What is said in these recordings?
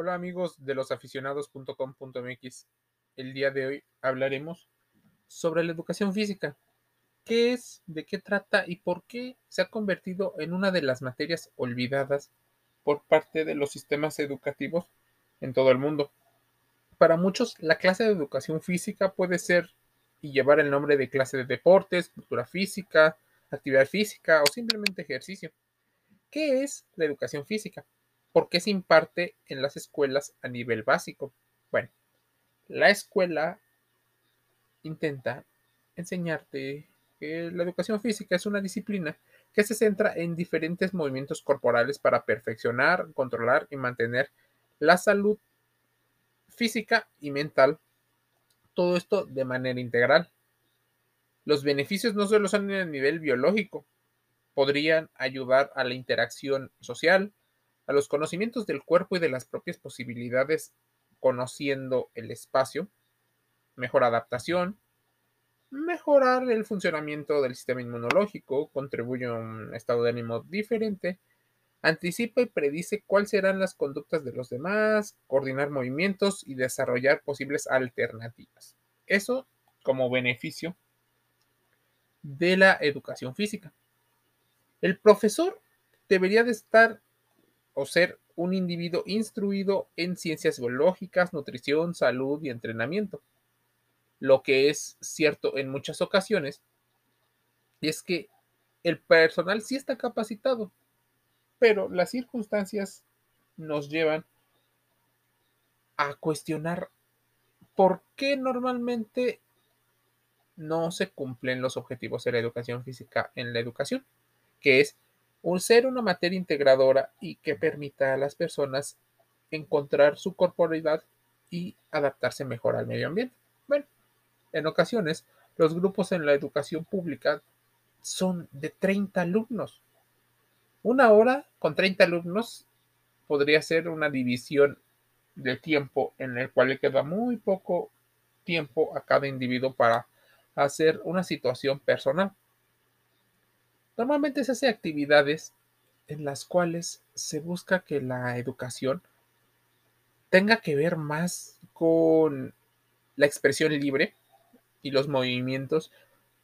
Hola amigos de losaficionados.com.mx. El día de hoy hablaremos sobre la educación física. ¿Qué es, de qué trata y por qué se ha convertido en una de las materias olvidadas por parte de los sistemas educativos en todo el mundo? Para muchos, la clase de educación física puede ser y llevar el nombre de clase de deportes, cultura física, actividad física o simplemente ejercicio. ¿Qué es la educación física? ¿Por qué se imparte en las escuelas a nivel básico? Bueno, la escuela intenta enseñarte que la educación física es una disciplina que se centra en diferentes movimientos corporales para perfeccionar, controlar y mantener la salud física y mental. Todo esto de manera integral. Los beneficios no solo son a nivel biológico, podrían ayudar a la interacción social, a los conocimientos del cuerpo y de las propias posibilidades conociendo el espacio, mejor adaptación, mejorar el funcionamiento del sistema inmunológico, contribuye a un estado de ánimo diferente, anticipa y predice cuáles serán las conductas de los demás, coordinar movimientos y desarrollar posibles alternativas. Eso como beneficio de la educación física. El profesor debería de estar o ser un individuo instruido en ciencias biológicas, nutrición, salud y entrenamiento. Lo que es cierto en muchas ocasiones es que el personal sí está capacitado, pero las circunstancias nos llevan a cuestionar por qué normalmente no se cumplen los objetivos de la educación física en la educación, que es un ser una materia integradora y que permita a las personas encontrar su corporalidad y adaptarse mejor al medio ambiente. Bueno, en ocasiones los grupos en la educación pública son de 30 alumnos. Una hora con 30 alumnos podría ser una división de tiempo en el cual le queda muy poco tiempo a cada individuo para hacer una situación personal. Normalmente se hace actividades en las cuales se busca que la educación tenga que ver más con la expresión libre y los movimientos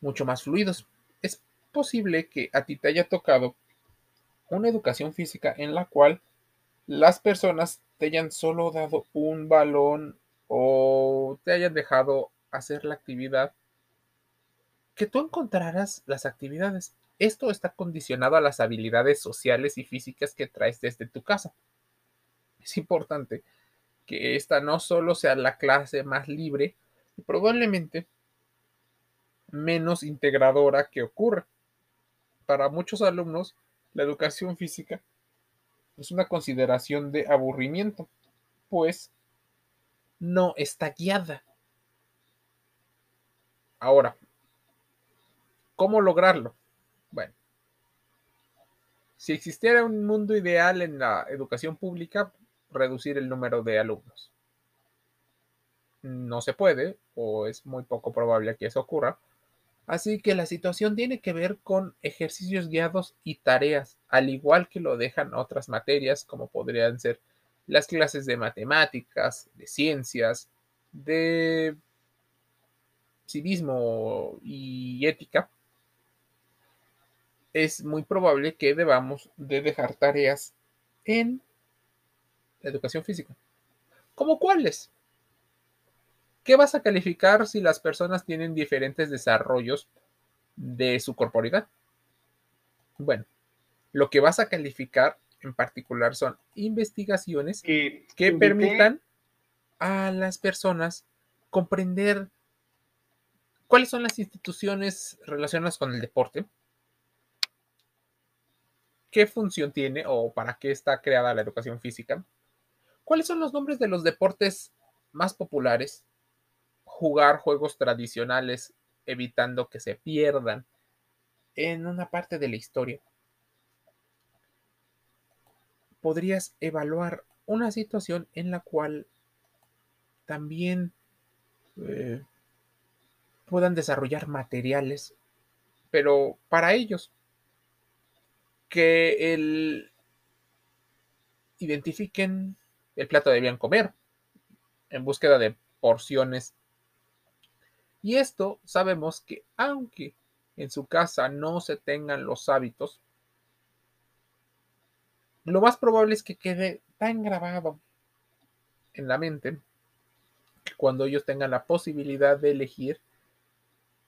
mucho más fluidos. Es posible que a ti te haya tocado una educación física en la cual las personas te hayan solo dado un balón o te hayan dejado hacer la actividad, que tú encontraras las actividades. Esto está condicionado a las habilidades sociales y físicas que traes desde tu casa. Es importante que esta no solo sea la clase más libre y probablemente menos integradora que ocurre. Para muchos alumnos, la educación física es una consideración de aburrimiento, pues no está guiada. Ahora, ¿cómo lograrlo? Bueno, si existiera un mundo ideal en la educación pública, reducir el número de alumnos. No se puede, o es muy poco probable que eso ocurra. Así que la situación tiene que ver con ejercicios guiados y tareas, al igual que lo dejan otras materias, como podrían ser las clases de matemáticas, de ciencias, de civismo y ética, es muy probable que debamos de dejar tareas en la educación física. ¿Cómo cuáles? ¿Qué vas a calificar si las personas tienen diferentes desarrollos de su corporalidad? Bueno, lo que vas a calificar en particular son investigaciones que, que permitan a las personas comprender cuáles son las instituciones relacionadas con el deporte, qué función tiene o para qué está creada la educación física, cuáles son los nombres de los deportes más populares, jugar juegos tradicionales evitando que se pierdan en una parte de la historia. Podrías evaluar una situación en la cual también eh, puedan desarrollar materiales, pero para ellos, que el, identifiquen el plato debían comer, en búsqueda de porciones. Y esto sabemos que aunque en su casa no se tengan los hábitos, lo más probable es que quede tan grabado en la mente que cuando ellos tengan la posibilidad de elegir,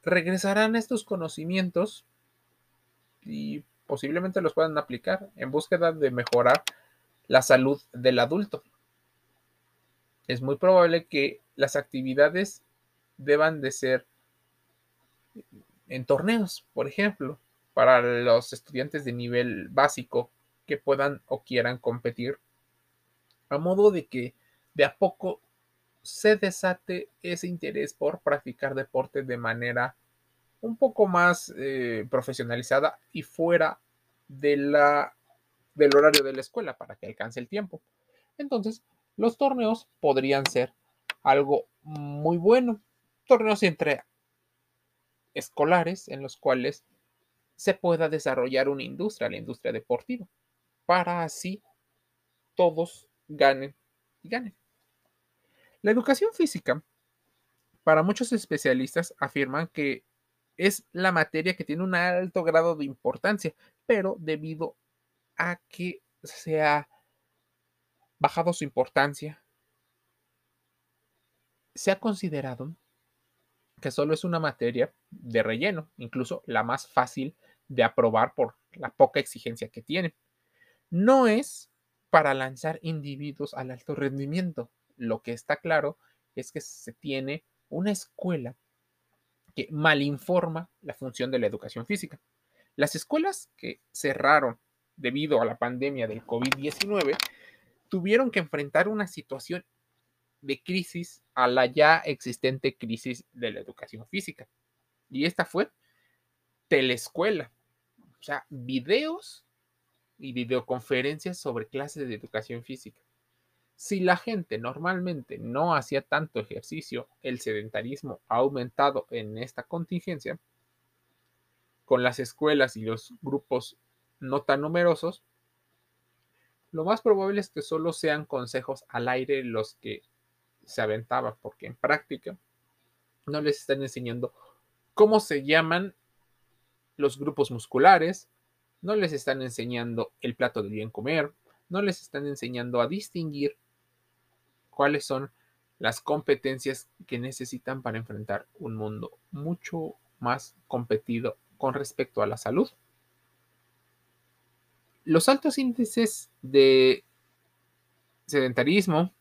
regresarán estos conocimientos y posiblemente los puedan aplicar en búsqueda de mejorar la salud del adulto. Es muy probable que las actividades deban de ser en torneos, por ejemplo, para los estudiantes de nivel básico que puedan o quieran competir, a modo de que de a poco se desate ese interés por practicar deporte de manera un poco más eh, profesionalizada y fuera de la, del horario de la escuela para que alcance el tiempo. Entonces, los torneos podrían ser algo muy bueno. Torneos entre escolares en los cuales se pueda desarrollar una industria, la industria deportiva, para así todos ganen y ganen. La educación física, para muchos especialistas, afirman que es la materia que tiene un alto grado de importancia, pero debido a que se ha bajado su importancia, se ha considerado que solo es una materia de relleno, incluso la más fácil de aprobar por la poca exigencia que tiene. No es para lanzar individuos al alto rendimiento, lo que está claro es que se tiene una escuela que malinforma la función de la educación física. Las escuelas que cerraron debido a la pandemia del COVID-19 tuvieron que enfrentar una situación de crisis a la ya existente crisis de la educación física. Y esta fue telescuela, o sea, videos y videoconferencias sobre clases de educación física. Si la gente normalmente no hacía tanto ejercicio, el sedentarismo ha aumentado en esta contingencia, con las escuelas y los grupos no tan numerosos, lo más probable es que solo sean consejos al aire los que se aventaba, porque en práctica no les están enseñando cómo se llaman los grupos musculares, no les están enseñando el plato de bien comer, no les están enseñando a distinguir cuáles son las competencias que necesitan para enfrentar un mundo mucho más competido con respecto a la salud. Los altos índices de sedentarismo,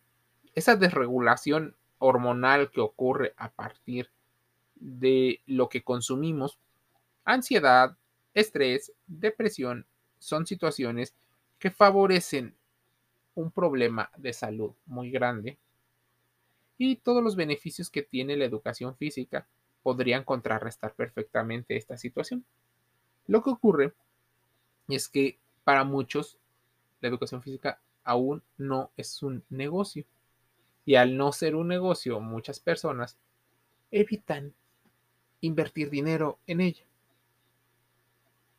esa desregulación hormonal que ocurre a partir de lo que consumimos, ansiedad, estrés, depresión, son situaciones que favorecen un problema de salud muy grande y todos los beneficios que tiene la educación física podrían contrarrestar perfectamente esta situación. Lo que ocurre es que para muchos la educación física aún no es un negocio. Y al no ser un negocio, muchas personas evitan invertir dinero en ella.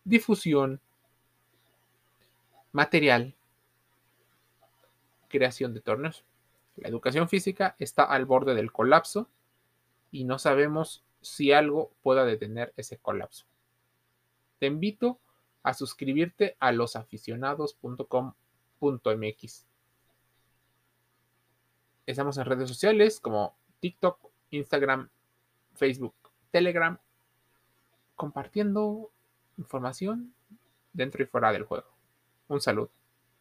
Difusión, material, creación de torneos. La educación física está al borde del colapso y no sabemos si algo pueda detener ese colapso. Te invito a suscribirte a losaficionados.com.mx. Estamos en redes sociales como TikTok, Instagram, Facebook, Telegram, compartiendo información dentro y fuera del juego. Un saludo.